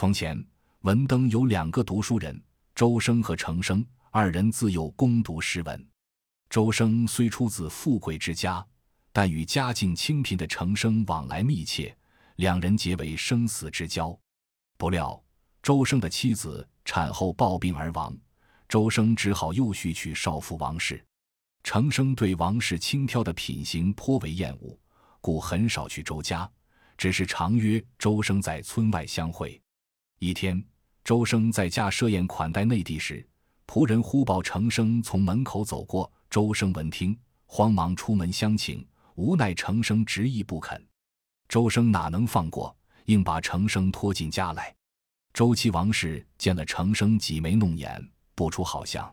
从前文登有两个读书人，周生和程生，二人自幼攻读诗文。周生虽出自富贵之家，但与家境清贫的程生往来密切，两人结为生死之交。不料周生的妻子产后暴病而亡，周生只好又续娶少妇王氏。程生对王氏轻佻的品行颇为厌恶，故很少去周家，只是常约周生在村外相会。一天，周生在家设宴款待内弟时，仆人忽报程生从门口走过。周生闻听，慌忙出门相请，无奈程生执意不肯。周生哪能放过，硬把程生拖进家来。周妻王氏见了程生挤眉弄眼，不出好相。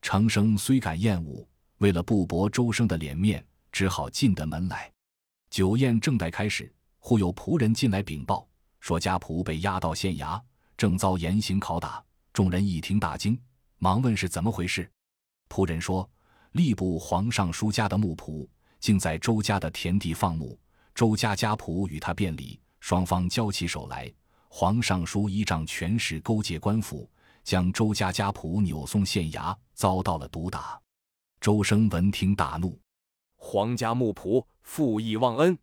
程生虽感厌恶。为了不驳周生的脸面，只好进得门来。酒宴正待开始，忽有仆人进来禀报，说家仆被押到县衙，正遭严刑拷打。众人一听大惊，忙问是怎么回事。仆人说，吏部皇上书家的木仆，竟在周家的田地放牧，周家家仆与他辩理，双方交起手来。皇上书依仗权势勾结官府，将周家家仆扭送县衙，遭到了毒打。周生闻听大怒，皇家木仆负义忘恩，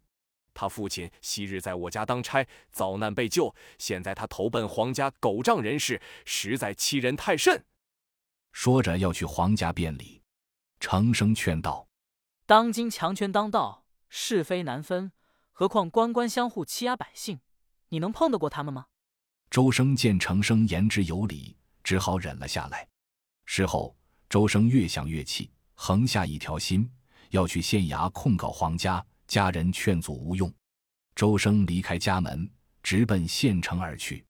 他父亲昔日在我家当差，遭难被救，现在他投奔皇家狗仗人势，实在欺人太甚。说着要去皇家辩理，程生劝道：“当今强权当道，是非难分，何况官官相护欺压百姓，你能碰得过他们吗？”周生见程生言之有理，只好忍了下来。事后，周生越想越气。横下一条心，要去县衙控告皇家。家人劝阻无用，周生离开家门，直奔县城而去。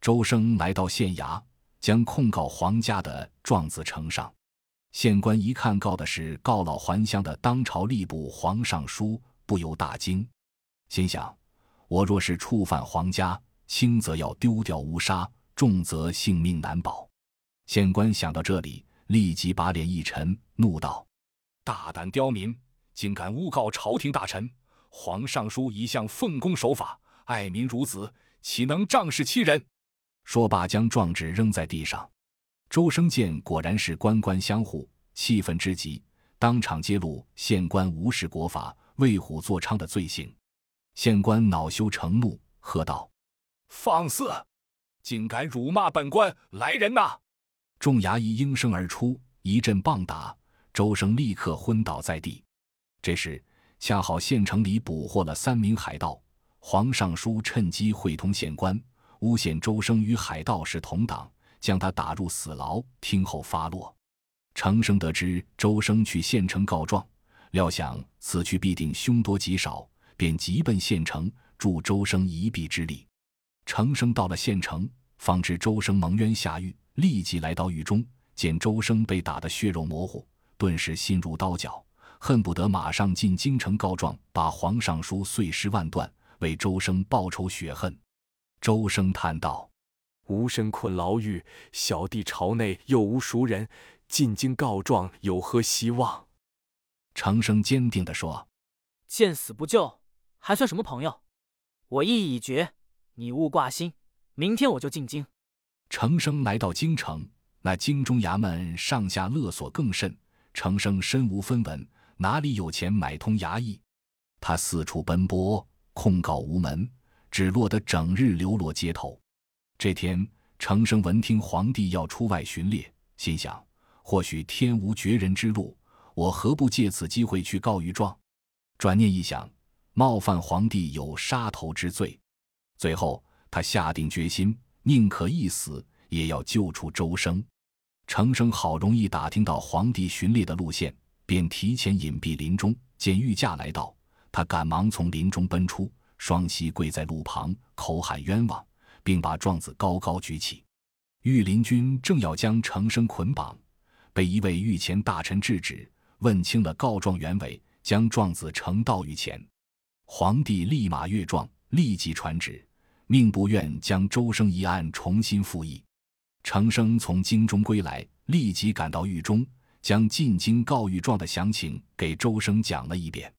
周生来到县衙，将控告皇家的状子呈上。县官一看告的是告老还乡的当朝吏部皇尚书，不由大惊，心想：我若是触犯皇家，轻则要丢掉乌纱，重则性命难保。县官想到这里。立即把脸一沉，怒道：“大胆刁民，竟敢诬告朝廷大臣！皇尚书一向奉公守法，爱民如子，岂能仗势欺人？”说罢，将状纸扔在地上。周生见果然是官官相护，气愤之极，当场揭露县官无视国法、为虎作伥的罪行。县官恼羞成怒，喝道：“放肆！竟敢辱骂本官！来人呐！”众衙役应声而出，一阵棒打，周生立刻昏倒在地。这时恰好县城里捕获了三名海盗，黄尚书趁机会通县官，诬陷周生与海盗是同党，将他打入死牢，听候发落。程生得知周生去县城告状，料想此去必定凶多吉少，便急奔县城助周生一臂之力。程生到了县城，方知周生蒙冤下狱。立即来到狱中，见周生被打得血肉模糊，顿时心如刀绞，恨不得马上进京城告状，把皇上书碎尸万段，为周生报仇雪恨。周生叹道：“吾身困牢狱，小弟朝内又无熟人，进京告状有何希望？”程生坚定地说：“见死不救，还算什么朋友？我意已决，你勿挂心，明天我就进京。”程生来到京城，那京中衙门上下勒索更甚。程生身无分文，哪里有钱买通衙役？他四处奔波，控告无门，只落得整日流落街头。这天，程生闻听皇帝要出外巡猎，心想：或许天无绝人之路，我何不借此机会去告御状？转念一想，冒犯皇帝有杀头之罪。最后，他下定决心。宁可一死，也要救出周生。程生好容易打听到皇帝巡猎的路线，便提前隐蔽林中。见御驾来到，他赶忙从林中奔出，双膝跪在路旁，口喊冤枉，并把状子高高举起。御林军正要将程生捆绑，被一位御前大臣制止，问清了告状原委，将状子呈到御前。皇帝立马阅状，立即传旨。命不愿将周生一案重新复议。程生从京中归来，立即赶到狱中，将进京告御状的详情给周生讲了一遍。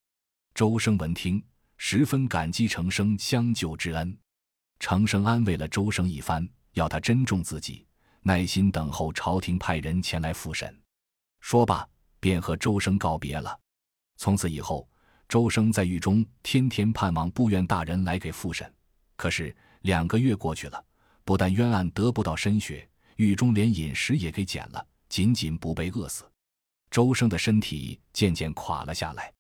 周生闻听，十分感激程生相救之恩。程生安慰了周生一番，要他珍重自己，耐心等候朝廷派人前来复审。说罢，便和周生告别了。从此以后，周生在狱中天天盼望部院大人来给复审。可是两个月过去了，不但冤案得不到申雪，狱中连饮食也给减了，仅仅不被饿死。周生的身体渐渐垮了下来。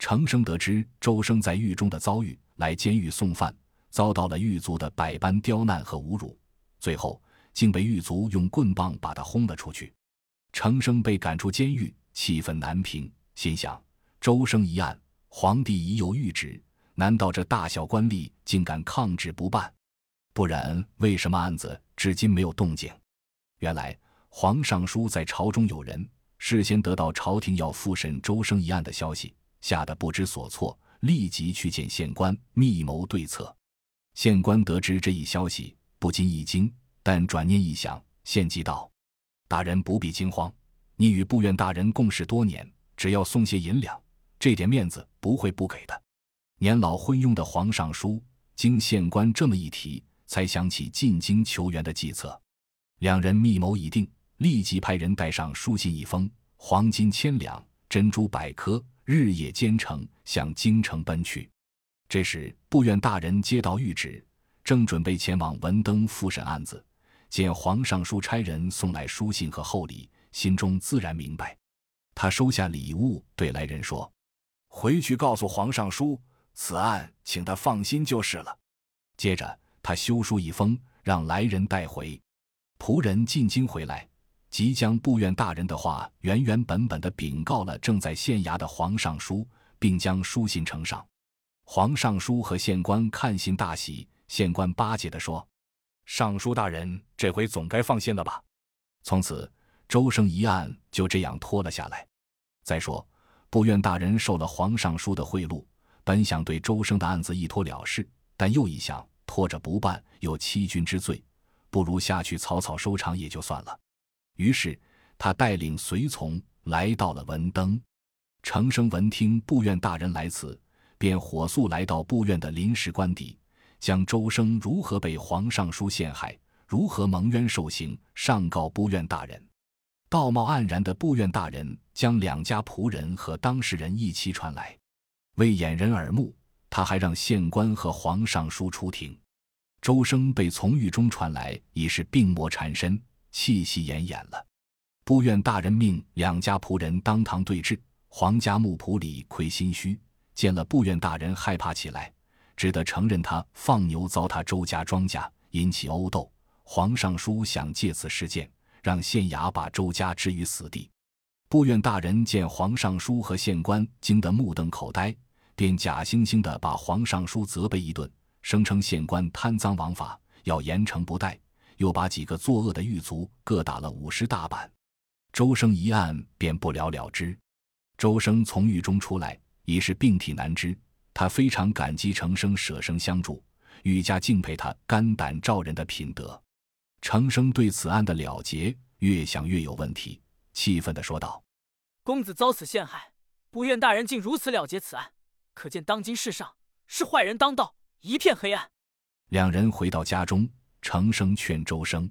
程生得知周生在狱中的遭遇，来监狱送饭，遭到了狱卒的百般刁难和侮辱，最后竟被狱卒用棍棒把他轰了出去。程生被赶出监狱，气愤难平，心想：周生一案，皇帝已有谕旨，难道这大小官吏竟敢抗旨不办？不然，为什么案子至今没有动静？原来皇上书在朝中有人，事先得到朝廷要复审周生一案的消息。吓得不知所措，立即去见县官，密谋对策。县官得知这一消息，不禁一惊，但转念一想，献计道：“大人不必惊慌，你与部院大人共事多年，只要送些银两，这点面子不会不给的。”年老昏庸的皇上书，经县官这么一提，才想起进京求援的计策。两人密谋已定，立即派人带上书信一封，黄金千两，珍珠百颗。日夜兼程向京城奔去。这时，部院大人接到谕旨，正准备前往文登复审案子，见皇上书差人送来书信和厚礼，心中自然明白。他收下礼物，对来人说：“回去告诉皇上书，此案请他放心就是了。”接着，他修书一封，让来人带回。仆人进京回来。即将部院大人的话原原本本的禀告了正在县衙的皇上书，并将书信呈上。皇上书和县官看信大喜，县官巴结的说：“尚书大人这回总该放心了吧？”从此，周生一案就这样拖了下来。再说，部院大人受了皇上书的贿赂，本想对周生的案子一拖了事，但又一想，拖着不办有欺君之罪，不如下去草草收场也就算了。于是，他带领随从来到了文登。程生闻听部院大人来此，便火速来到部院的临时官邸，将周生如何被皇上书陷害，如何蒙冤受刑，上告部院大人。道貌岸然的部院大人将两家仆人和当事人一起传来，为掩人耳目，他还让县官和皇上书出庭。周生被从狱中传来，已是病魔缠身。气息奄奄了，部院大人命两家仆人当堂对质。皇家木仆李逵心虚，见了部院大人，害怕起来，只得承认他放牛糟蹋周家庄稼，引起殴斗。皇上书想借此事件，让县衙把周家置于死地。部院大人见皇上书和县官惊得目瞪口呆，便假惺惺地把皇上书责备一顿，声称县官贪赃枉法，要严惩不贷。又把几个作恶的狱卒各打了五十大板，周生一案便不了了之。周生从狱中出来，已是病体难支。他非常感激程生舍生相助，愈加敬佩他肝胆照人的品德。程生对此案的了结越想越有问题，气愤地说道：“公子遭此陷害，不愿大人竟如此了结此案，可见当今世上是坏人当道，一片黑暗。”两人回到家中。程生劝周生：“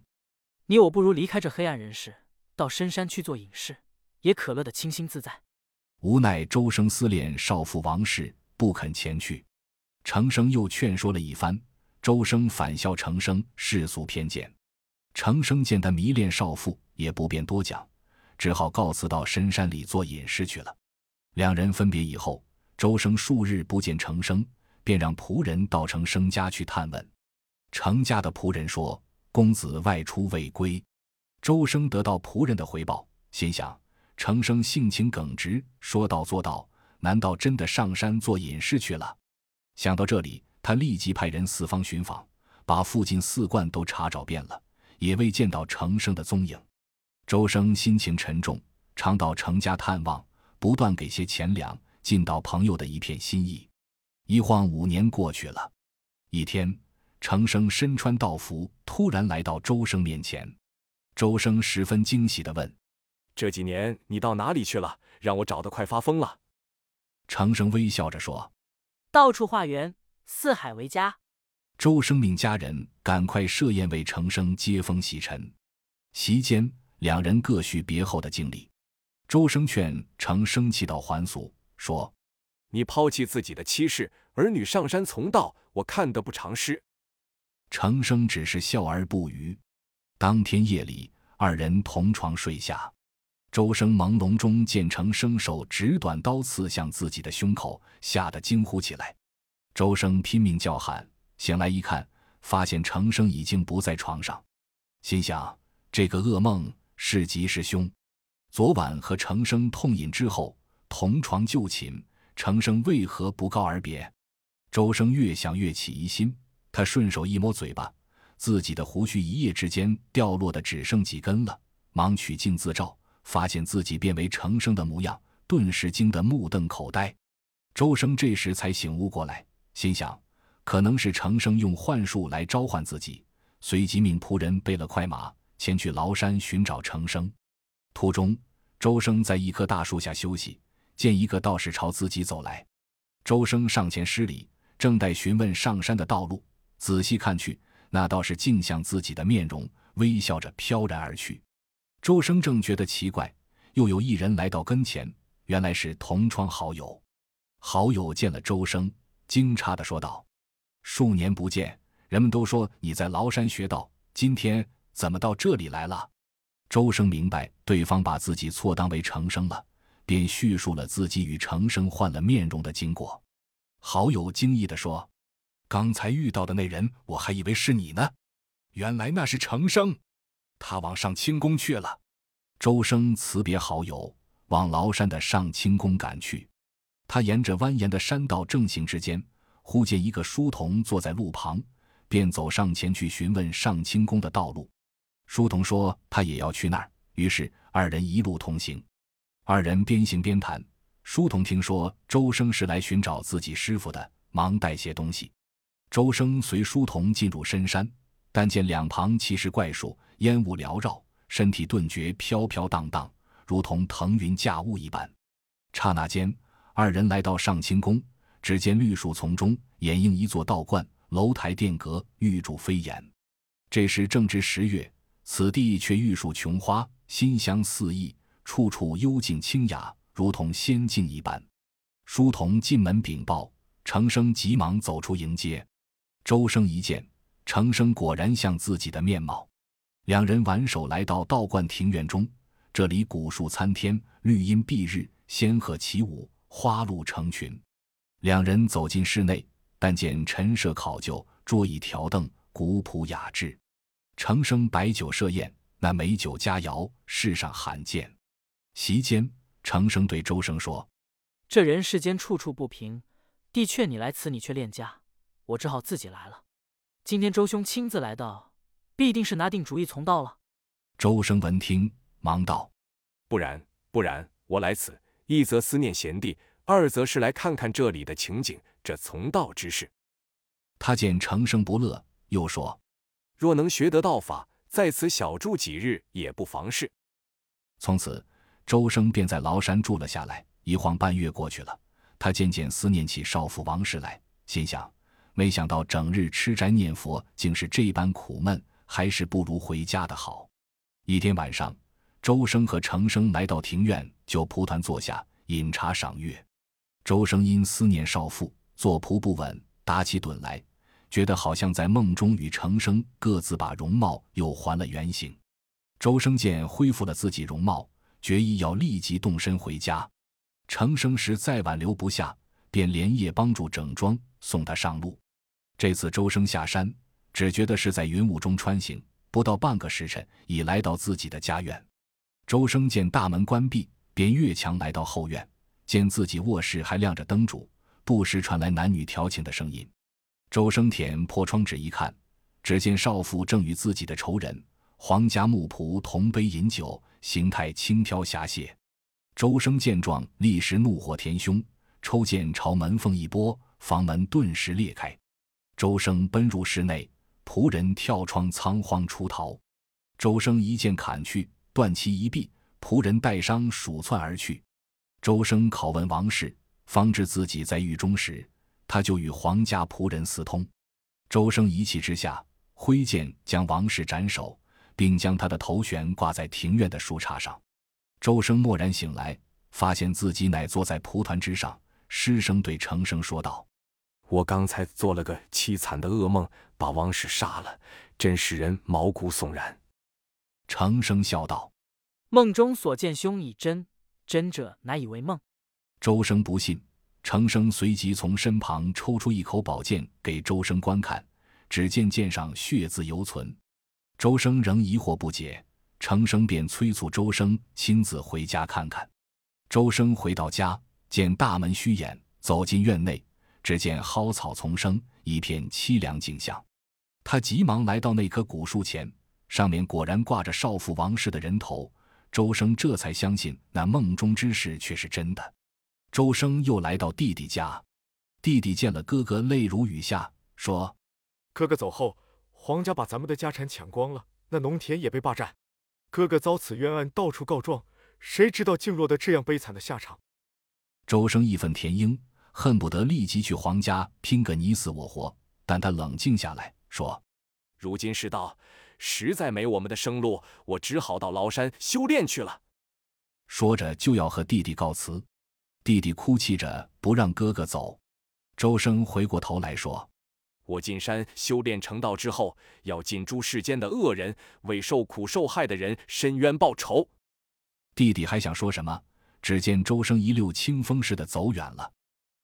你我不如离开这黑暗人世，到深山去做隐士，也可乐得清新自在。”无奈周生思念少妇王氏，不肯前去。程生又劝说了一番，周生反笑程生世俗偏见。程生见他迷恋少妇，也不便多讲，只好告辞到深山里做隐士去了。两人分别以后，周生数日不见程生，便让仆人到程生家去探问。程家的仆人说：“公子外出未归。”周生得到仆人的回报，心想：程生性情耿直，说到做到，难道真的上山做隐士去了？想到这里，他立即派人四方寻访，把附近四观都查找遍了，也未见到程生的踪影。周生心情沉重，常到程家探望，不断给些钱粮，尽到朋友的一片心意。一晃五年过去了，一天。程生身穿道服，突然来到周生面前。周生十分惊喜地问：“这几年你到哪里去了？让我找得快发疯了。”程生微笑着说：“到处化缘，四海为家。”周生命家人赶快设宴为程生接风洗尘。席间，两人各叙别后的经历。周生劝程生气道还俗，说：“你抛弃自己的妻室，儿女上山从道，我看得不偿失。”程生只是笑而不语。当天夜里，二人同床睡下。周生朦胧中见程生手执短刀刺向自己的胸口，吓得惊呼起来。周生拼命叫喊，醒来一看，发现程生已经不在床上，心想这个噩梦是吉是凶。昨晚和程生痛饮之后，同床就寝，程生为何不告而别？周生越想越起疑心，他顺手一摸嘴巴，自己的胡须一夜之间掉落的只剩几根了，忙取镜自照。发现自己变为程生的模样，顿时惊得目瞪口呆。周生这时才醒悟过来，心想可能是程生用幻术来召唤自己，随即命仆人备了快马前去崂山寻找程生。途中，周生在一棵大树下休息，见一个道士朝自己走来，周生上前施礼，正待询问上山的道路，仔细看去，那倒是镜像自己的面容，微笑着飘然而去。周生正觉得奇怪，又有一人来到跟前，原来是同窗好友。好友见了周生，惊诧的说道：“数年不见，人们都说你在崂山学道，今天怎么到这里来了？”周生明白对方把自己错当为程生了，便叙述了自己与程生换了面容的经过。好友惊异的说：“刚才遇到的那人，我还以为是你呢，原来那是程生。”他往上清宫去了。周生辞别好友，往崂山的上清宫赶去。他沿着蜿蜒的山道正行之间，忽见一个书童坐在路旁，便走上前去询问上清宫的道路。书童说他也要去那儿，于是二人一路同行。二人边行边谈。书童听说周生是来寻找自己师傅的，忙带些东西。周生随书童进入深山。但见两旁奇石怪树，烟雾缭绕，身体顿觉飘飘荡荡，如同腾云驾雾一般。刹那间，二人来到上清宫，只见绿树丛中掩映一座道观，楼台殿阁，玉柱飞檐。这时正值十月，此地却玉树琼花，馨香四溢，处处幽静清雅，如同仙境一般。书童进门禀报，程生急忙走出迎接。周生一见。程生果然像自己的面貌，两人挽手来到道观庭院中。这里古树参天，绿荫蔽日，仙鹤起舞，花鹿成群。两人走进室内，但见陈设考究，桌椅条凳，古朴雅致。程生摆酒设宴，那美酒佳肴，世上罕见。席间，程生对周生说：“这人世间处处不平，弟劝你来此，你却恋家，我只好自己来了。”今天周兄亲自来到，必定是拿定主意从道了。周生闻听，忙道：“不然，不然，我来此一则思念贤弟，二则是来看看这里的情景，这从道之事。”他见程生不乐，又说：“若能学得道法，在此小住几日也不妨事。”从此，周生便在崂山住了下来。一晃半月过去了，他渐渐思念起少妇王氏来，心想。没想到整日吃斋念佛竟是这般苦闷，还是不如回家的好。一天晚上，周生和程生来到庭院，就蒲团坐下饮茶赏月。周生因思念少妇，坐仆不稳，打起盹来，觉得好像在梦中与程生各自把容貌又还了原形。周生见恢复了自己容貌，决意要立即动身回家。程生实在挽留不下，便连夜帮助整装，送他上路。这次周生下山，只觉得是在云雾中穿行，不到半个时辰，已来到自己的家院。周生见大门关闭，便越墙来到后院，见自己卧室还亮着灯烛，不时传来男女调情的声音。周生舔破窗纸一看，只见少妇正与自己的仇人皇家木仆同杯饮酒，形态轻佻侠泄。周生见状，立时怒火填胸，抽剑朝门缝一拨，房门顿时裂开。周生奔入室内，仆人跳窗仓皇出逃。周生一剑砍去，断其一臂，仆人带伤鼠窜而去。周生拷问王氏，方知自己在狱中时，他就与皇家仆人私通。周生一气之下，挥剑将王氏斩首，并将他的头悬挂在庭院的树杈上。周生蓦然醒来，发现自己乃坐在蒲团之上，失声对程生说道：“我刚才做了个凄惨的噩梦，把王氏杀了，真使人毛骨悚然。”程生笑道：“梦中所见凶已真，真者乃以为梦。”周生不信，程生随即从身旁抽出一口宝剑给周生观看，只见剑上血渍犹存。周生仍疑惑不解。程生便催促周生亲自回家看看。周生回到家，见大门虚掩，走进院内，只见蒿草丛生，一片凄凉景象。他急忙来到那棵古树前，上面果然挂着少妇王氏的人头。周生这才相信那梦中之事却是真的。周生又来到弟弟家，弟弟见了哥哥，泪如雨下，说：“哥哥走后，皇家把咱们的家产抢光了，那农田也被霸占。”哥哥遭此冤案，到处告状，谁知道竟落得这样悲惨的下场。周生义愤填膺，恨不得立即去皇家拼个你死我活。但他冷静下来说：“如今世道实在没我们的生路，我只好到崂山修炼去了。”说着就要和弟弟告辞，弟弟哭泣着不让哥哥走。周生回过头来说。我进山修炼成道之后，要尽诛世间的恶人，为受苦受害的人伸冤报仇。弟弟还想说什么，只见周生一溜清风似的走远了。